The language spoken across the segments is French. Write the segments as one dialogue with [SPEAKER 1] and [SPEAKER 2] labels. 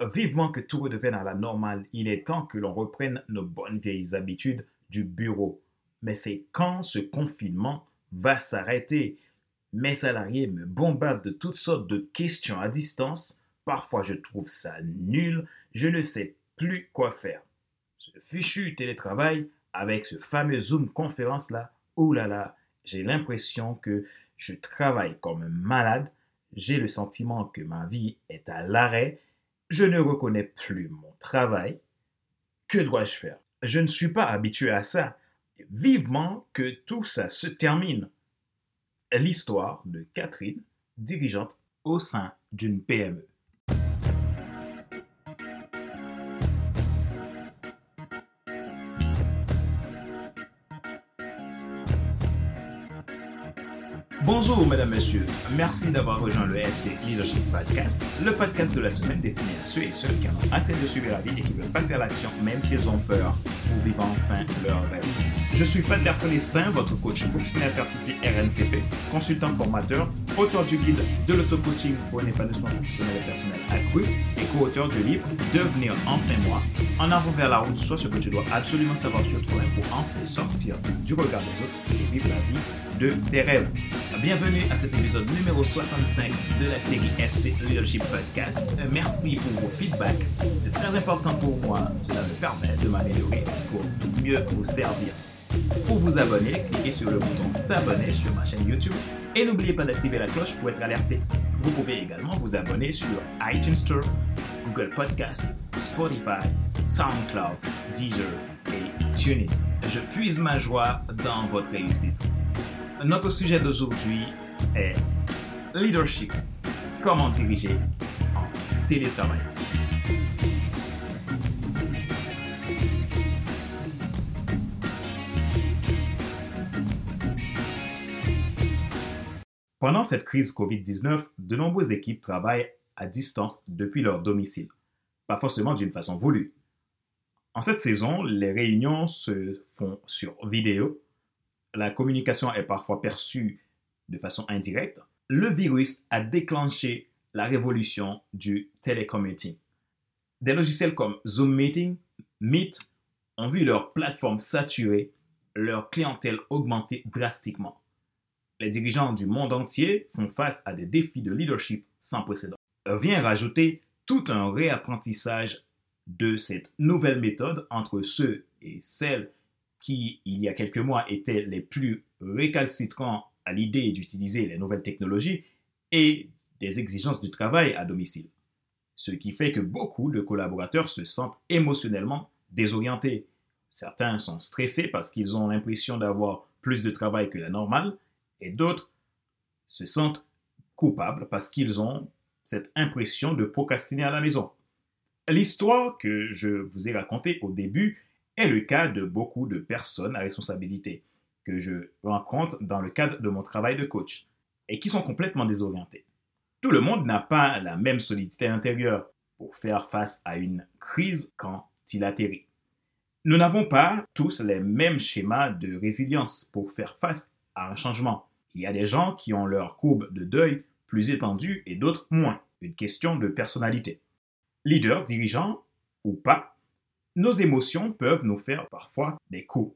[SPEAKER 1] Vivement que tout redevienne à la normale, il est temps que l'on reprenne nos bonnes vieilles habitudes du bureau. Mais c'est quand ce confinement va s'arrêter Mes salariés me bombardent de toutes sortes de questions à distance. Parfois je trouve ça nul, je ne sais plus quoi faire. Ce fichu télétravail avec ce fameux Zoom conférence là, oh là là, j'ai l'impression que je travaille comme un malade, j'ai le sentiment que ma vie est à l'arrêt, je ne reconnais plus mon travail. Que dois-je faire? Je ne suis pas habitué à ça. Vivement que tout ça se termine. L'histoire de Catherine, dirigeante au sein d'une PME. Bonjour, mesdames, messieurs. Merci d'avoir rejoint le FC Leadership Podcast, le podcast de la semaine destiné à ceux et celles qui ont assez de suivre la vie et qui veulent passer à l'action même s'ils ont peur pour vivre enfin leur rêve. Je suis Fadler Célestin, votre coach professionnel certifié RNCP, consultant formateur, auteur du guide de l'auto-coaching pour un épanouissement professionnel et personnel accru et co-auteur du livre Devenir enfin moi, en avant vers la route, soit ce que tu dois absolument savoir sur toi pour enfin sortir du regard des autres et vivre la vie tes rêves. Bienvenue à cet épisode numéro 65 de la série FC Leadership Podcast. Euh, merci pour vos feedbacks. C'est très important pour moi. Cela me permet de m'améliorer pour mieux vous servir. Pour vous abonner, cliquez sur le bouton s'abonner sur ma chaîne YouTube et n'oubliez pas d'activer la cloche pour être alerté. Vous pouvez également vous abonner sur iTunes Store, Google Podcast, Spotify, SoundCloud, Deezer et TuneIn. Je puise ma joie dans votre réussite. Notre sujet d'aujourd'hui est leadership. Comment diriger en télétravail? Pendant cette crise COVID-19, de nombreuses équipes travaillent à distance depuis leur domicile, pas forcément d'une façon voulue. En cette saison, les réunions se font sur vidéo la communication est parfois perçue de façon indirecte, le virus a déclenché la révolution du télécommuting. Des logiciels comme Zoom Meeting, Meet ont vu leur plateforme saturée, leur clientèle augmenter drastiquement. Les dirigeants du monde entier font face à des défis de leadership sans précédent. Vient rajouter tout un réapprentissage de cette nouvelle méthode entre ceux et celles qui, il y a quelques mois, étaient les plus récalcitrants à l'idée d'utiliser les nouvelles technologies et des exigences du travail à domicile. Ce qui fait que beaucoup de collaborateurs se sentent émotionnellement désorientés. Certains sont stressés parce qu'ils ont l'impression d'avoir plus de travail que la normale et d'autres se sentent coupables parce qu'ils ont cette impression de procrastiner à la maison. L'histoire que je vous ai racontée au début est le cas de beaucoup de personnes à responsabilité que je rencontre dans le cadre de mon travail de coach et qui sont complètement désorientées. Tout le monde n'a pas la même solidité intérieure pour faire face à une crise quand il atterrit. Nous n'avons pas tous les mêmes schémas de résilience pour faire face à un changement. Il y a des gens qui ont leur courbe de deuil plus étendue et d'autres moins. Une question de personnalité. Leader, dirigeant ou pas, nos émotions peuvent nous faire parfois des coups.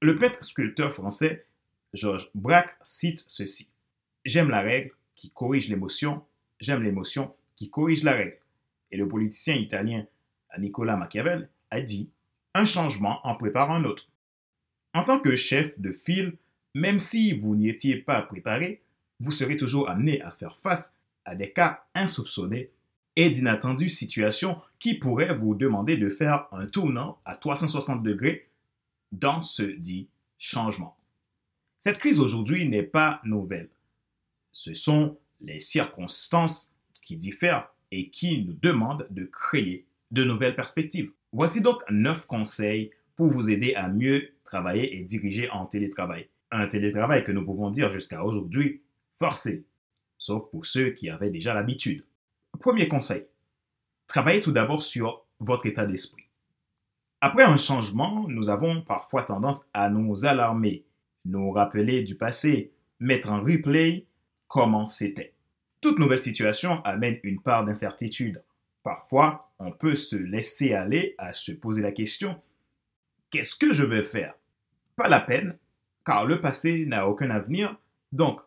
[SPEAKER 1] Le peintre sculpteur français Georges Braque cite ceci. J'aime la règle qui corrige l'émotion, j'aime l'émotion qui corrige la règle. Et le politicien italien Nicolas Machiavel a dit Un changement en prépare un autre. En tant que chef de file, même si vous n'y étiez pas préparé, vous serez toujours amené à faire face à des cas insoupçonnés et d'inattendues situations qui pourraient vous demander de faire un tournant à 360 degrés dans ce dit changement. Cette crise aujourd'hui n'est pas nouvelle. Ce sont les circonstances qui diffèrent et qui nous demandent de créer de nouvelles perspectives. Voici donc neuf conseils pour vous aider à mieux travailler et diriger en télétravail. Un télétravail que nous pouvons dire jusqu'à aujourd'hui forcé, sauf pour ceux qui avaient déjà l'habitude. Premier conseil, travaillez tout d'abord sur votre état d'esprit. Après un changement, nous avons parfois tendance à nous alarmer, nous rappeler du passé, mettre en replay comment c'était. Toute nouvelle situation amène une part d'incertitude. Parfois, on peut se laisser aller à se poser la question, qu'est-ce que je vais faire? Pas la peine, car le passé n'a aucun avenir, donc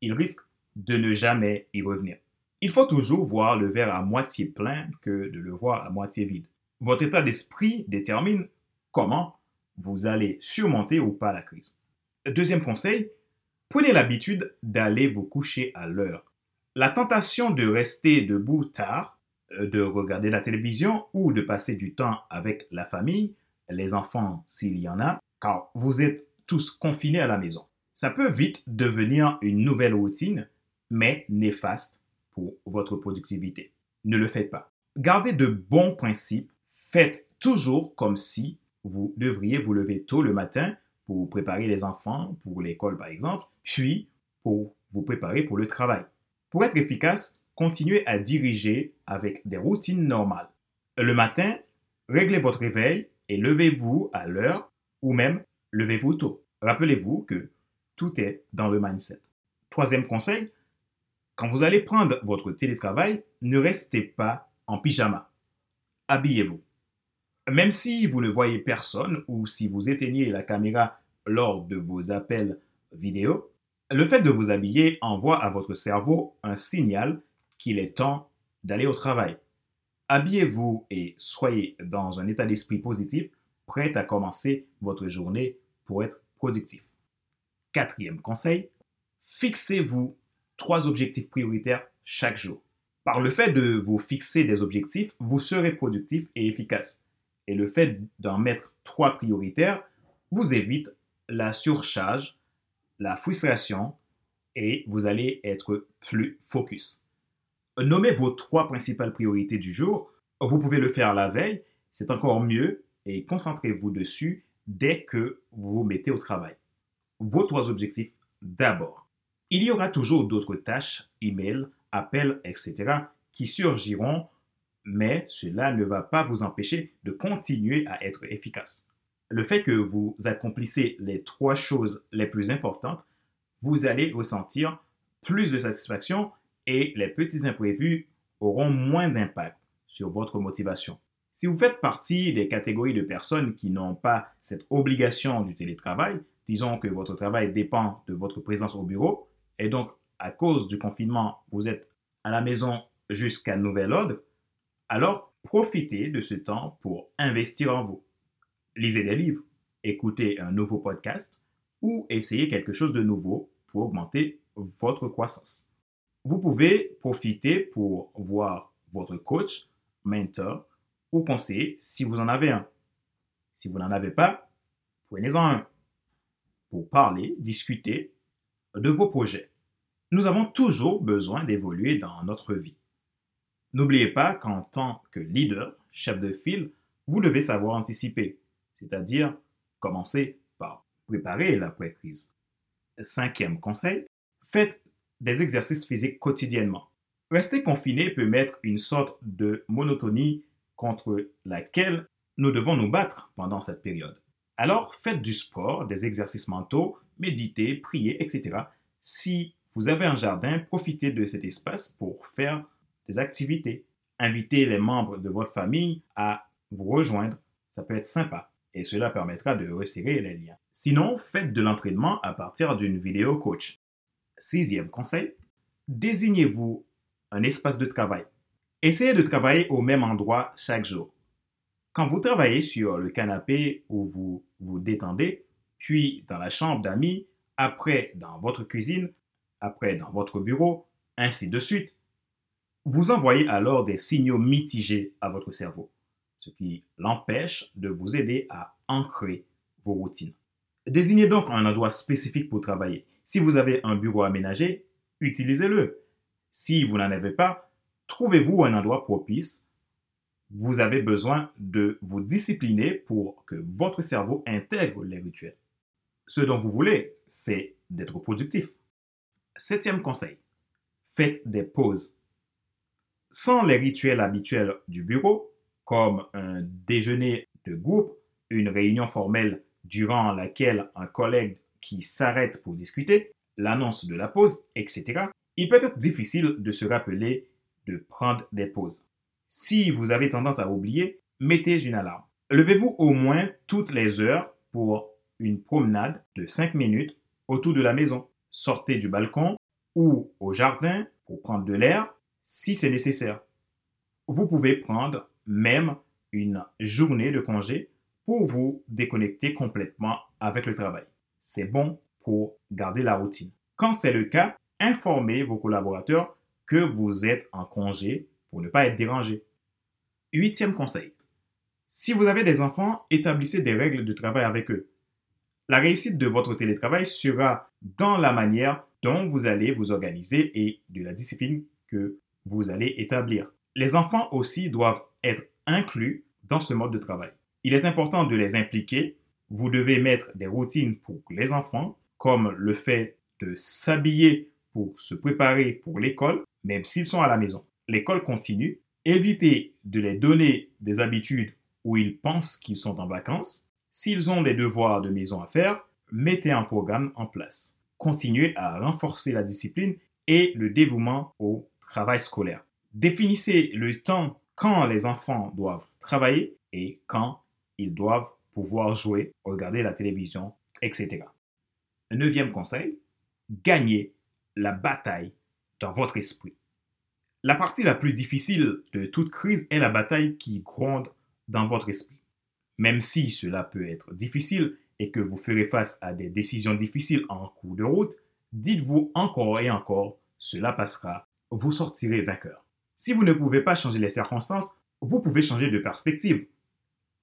[SPEAKER 1] il risque de ne jamais y revenir. Il faut toujours voir le verre à moitié plein que de le voir à moitié vide. Votre état d'esprit détermine comment vous allez surmonter ou pas la crise. Deuxième conseil, prenez l'habitude d'aller vous coucher à l'heure. La tentation de rester debout tard, euh, de regarder la télévision ou de passer du temps avec la famille, les enfants s'il y en a, car vous êtes tous confinés à la maison. Ça peut vite devenir une nouvelle routine, mais néfaste votre productivité. Ne le faites pas. Gardez de bons principes. Faites toujours comme si vous devriez vous lever tôt le matin pour préparer les enfants pour l'école par exemple, puis pour vous préparer pour le travail. Pour être efficace, continuez à diriger avec des routines normales. Le matin, réglez votre réveil et levez-vous à l'heure ou même levez-vous tôt. Rappelez-vous que tout est dans le mindset. Troisième conseil, quand vous allez prendre votre télétravail, ne restez pas en pyjama. Habillez-vous. Même si vous ne voyez personne ou si vous éteignez la caméra lors de vos appels vidéo, le fait de vous habiller envoie à votre cerveau un signal qu'il est temps d'aller au travail. Habillez-vous et soyez dans un état d'esprit positif, prêt à commencer votre journée pour être productif. Quatrième conseil, fixez-vous trois objectifs prioritaires chaque jour. Par le fait de vous fixer des objectifs, vous serez productif et efficace. Et le fait d'en mettre trois prioritaires vous évite la surcharge, la frustration et vous allez être plus focus. Nommez vos trois principales priorités du jour. Vous pouvez le faire la veille, c'est encore mieux et concentrez-vous dessus dès que vous vous mettez au travail. Vos trois objectifs d'abord. Il y aura toujours d'autres tâches, emails, appels, etc., qui surgiront mais cela ne va pas vous empêcher de continuer à être efficace. Le fait que vous accomplissez les trois choses les plus importantes, vous allez ressentir plus de satisfaction et les petits imprévus auront moins d'impact sur votre motivation. Si vous faites partie des catégories de personnes qui n'ont pas cette obligation du télétravail, disons que votre travail dépend de votre présence au bureau, et donc à cause du confinement, vous êtes à la maison jusqu'à nouvel ordre, alors, profitez de ce temps pour investir en vous. Lisez des livres, écoutez un nouveau podcast ou essayez quelque chose de nouveau pour augmenter votre croissance. Vous pouvez profiter pour voir votre coach, mentor ou conseiller si vous en avez un. Si vous n'en avez pas, prenez-en un pour parler, discuter de vos projets. Nous avons toujours besoin d'évoluer dans notre vie. N'oubliez pas qu'en tant que leader, chef de file, vous devez savoir anticiper, c'est-à-dire commencer par préparer l'après-crise. Cinquième conseil, faites des exercices physiques quotidiennement. Rester confiné peut mettre une sorte de monotonie contre laquelle nous devons nous battre pendant cette période. Alors faites du sport, des exercices mentaux, méditez, priez, etc. Si vous avez un jardin, profitez de cet espace pour faire des activités. Invitez les membres de votre famille à vous rejoindre. Ça peut être sympa et cela permettra de resserrer les liens. Sinon, faites de l'entraînement à partir d'une vidéo coach. Sixième conseil, désignez-vous un espace de travail. Essayez de travailler au même endroit chaque jour. Quand vous travaillez sur le canapé où vous vous détendez, puis dans la chambre d'amis, après dans votre cuisine, après dans votre bureau, ainsi de suite, vous envoyez alors des signaux mitigés à votre cerveau, ce qui l'empêche de vous aider à ancrer vos routines. Désignez donc un endroit spécifique pour travailler. Si vous avez un bureau aménagé, utilisez-le. Si vous n'en avez pas, trouvez-vous un endroit propice. Vous avez besoin de vous discipliner pour que votre cerveau intègre les rituels. Ce dont vous voulez, c'est d'être productif. Septième conseil, faites des pauses sans les rituels habituels du bureau, comme un déjeuner de groupe, une réunion formelle durant laquelle un collègue qui s'arrête pour discuter, l'annonce de la pause, etc., il peut être difficile de se rappeler de prendre des pauses. Si vous avez tendance à oublier, mettez une alarme. Levez-vous au moins toutes les heures pour une promenade de 5 minutes autour de la maison. Sortez du balcon ou au jardin pour prendre de l'air si c'est nécessaire. Vous pouvez prendre même une journée de congé pour vous déconnecter complètement avec le travail. C'est bon pour garder la routine. Quand c'est le cas, informez vos collaborateurs que vous êtes en congé pour ne pas être dérangé. Huitième conseil. Si vous avez des enfants, établissez des règles de travail avec eux. La réussite de votre télétravail sera dans la manière dont vous allez vous organiser et de la discipline que vous allez établir. Les enfants aussi doivent être inclus dans ce mode de travail. Il est important de les impliquer. Vous devez mettre des routines pour les enfants, comme le fait de s'habiller pour se préparer pour l'école, même s'ils sont à la maison. L'école continue. Évitez de les donner des habitudes où ils pensent qu'ils sont en vacances. S'ils ont des devoirs de maison à faire, mettez un programme en place. Continuez à renforcer la discipline et le dévouement au travail scolaire. Définissez le temps quand les enfants doivent travailler et quand ils doivent pouvoir jouer, regarder la télévision, etc. Neuvième conseil, gagnez la bataille dans votre esprit. La partie la plus difficile de toute crise est la bataille qui gronde dans votre esprit. Même si cela peut être difficile et que vous ferez face à des décisions difficiles en cours de route, dites-vous encore et encore, cela passera, vous sortirez vainqueur. Si vous ne pouvez pas changer les circonstances, vous pouvez changer de perspective.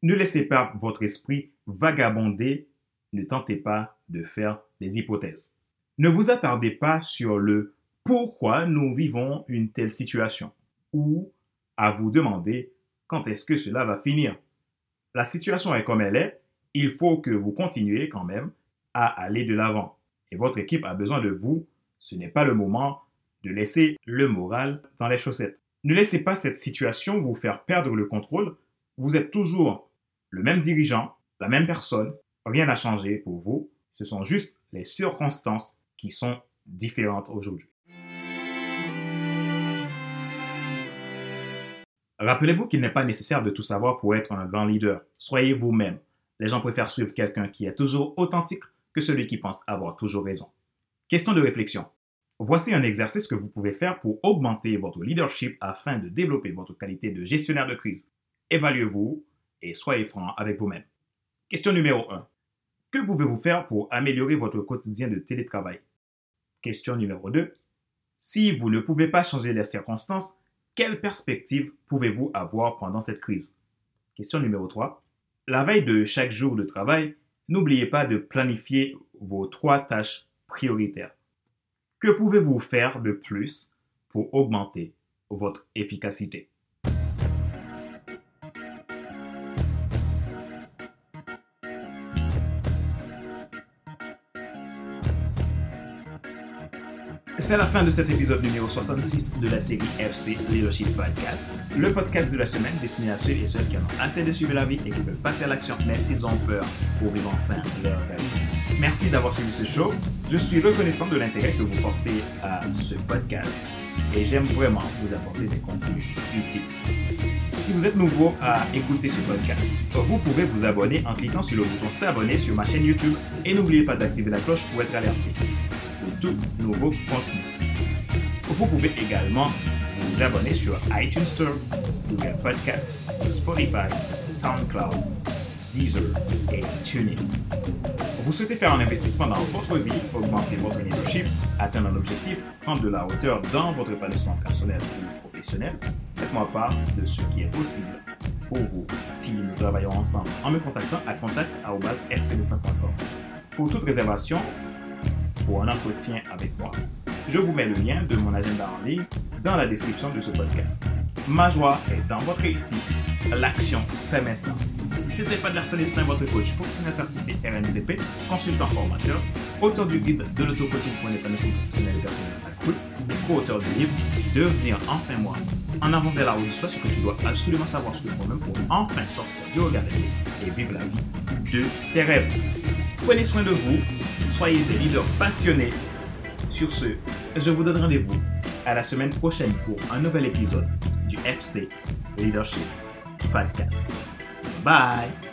[SPEAKER 1] Ne laissez pas votre esprit vagabonder, ne tentez pas de faire des hypothèses. Ne vous attardez pas sur le pourquoi nous vivons une telle situation ou à vous demander quand est-ce que cela va finir? La situation est comme elle est, il faut que vous continuez quand même à aller de l'avant. Et votre équipe a besoin de vous. Ce n'est pas le moment de laisser le moral dans les chaussettes. Ne laissez pas cette situation vous faire perdre le contrôle. Vous êtes toujours le même dirigeant, la même personne. Rien n'a changé pour vous. Ce sont juste les circonstances qui sont différentes aujourd'hui. Rappelez-vous qu'il n'est pas nécessaire de tout savoir pour être un grand leader. Soyez vous-même. Les gens préfèrent suivre quelqu'un qui est toujours authentique que celui qui pense avoir toujours raison. Question de réflexion. Voici un exercice que vous pouvez faire pour augmenter votre leadership afin de développer votre qualité de gestionnaire de crise. Évaluez-vous et soyez franc avec vous-même. Question numéro 1. Que pouvez-vous faire pour améliorer votre quotidien de télétravail? Question numéro 2. Si vous ne pouvez pas changer les circonstances, quelle perspective pouvez-vous avoir pendant cette crise? Question numéro 3. La veille de chaque jour de travail, n'oubliez pas de planifier vos trois tâches prioritaires. Que pouvez-vous faire de plus pour augmenter votre efficacité? C'est la fin de cet épisode numéro 66 de la série FC Leadership Podcast, le podcast de la semaine destiné à ceux et celles qui en ont assez de suivre la vie et qui veulent passer à l'action même s'ils ont peur pour vivre enfin leur rêve. Merci d'avoir suivi ce show. Je suis reconnaissant de l'intérêt que vous portez à ce podcast et j'aime vraiment vous apporter des contenus utiles. Si vous êtes nouveau à écouter ce podcast, vous pouvez vous abonner en cliquant sur le bouton s'abonner sur ma chaîne YouTube et n'oubliez pas d'activer la cloche pour être alerté tout nouveau contenu. Vous pouvez également vous abonner sur iTunes Store, Google Podcast, Spotify, SoundCloud, Deezer et TuneIn. Vous souhaitez faire un investissement dans votre vie, augmenter votre leadership, atteindre un objectif, prendre de la hauteur dans votre épanouissement personnel ou professionnel, faites-moi part de ce qui est possible pour vous si nous travaillons ensemble en me contactant à contact.fcdestin.com. Pour toute réservation, pour un entretien avec moi. Je vous mets le lien de mon agenda en ligne dans la description de ce podcast. Ma joie est dans votre réussite. L'action, c'est maintenant. C'était Fadler Célestin, votre coach professionnel certifié RNCP, consultant formateur, auteur du guide de l'auto-coaching pour l'épanouissement professionnel et personnel co-auteur du livre Devenir enfin moi. En avant de la route, soit ce que tu dois absolument savoir sur le problème pour enfin sortir du regard et vivre la vie de tes rêves. Prenez soin de vous, soyez des leaders passionnés. Sur ce, je vous donne rendez-vous à la semaine prochaine pour un nouvel épisode du FC Leadership Podcast. Bye!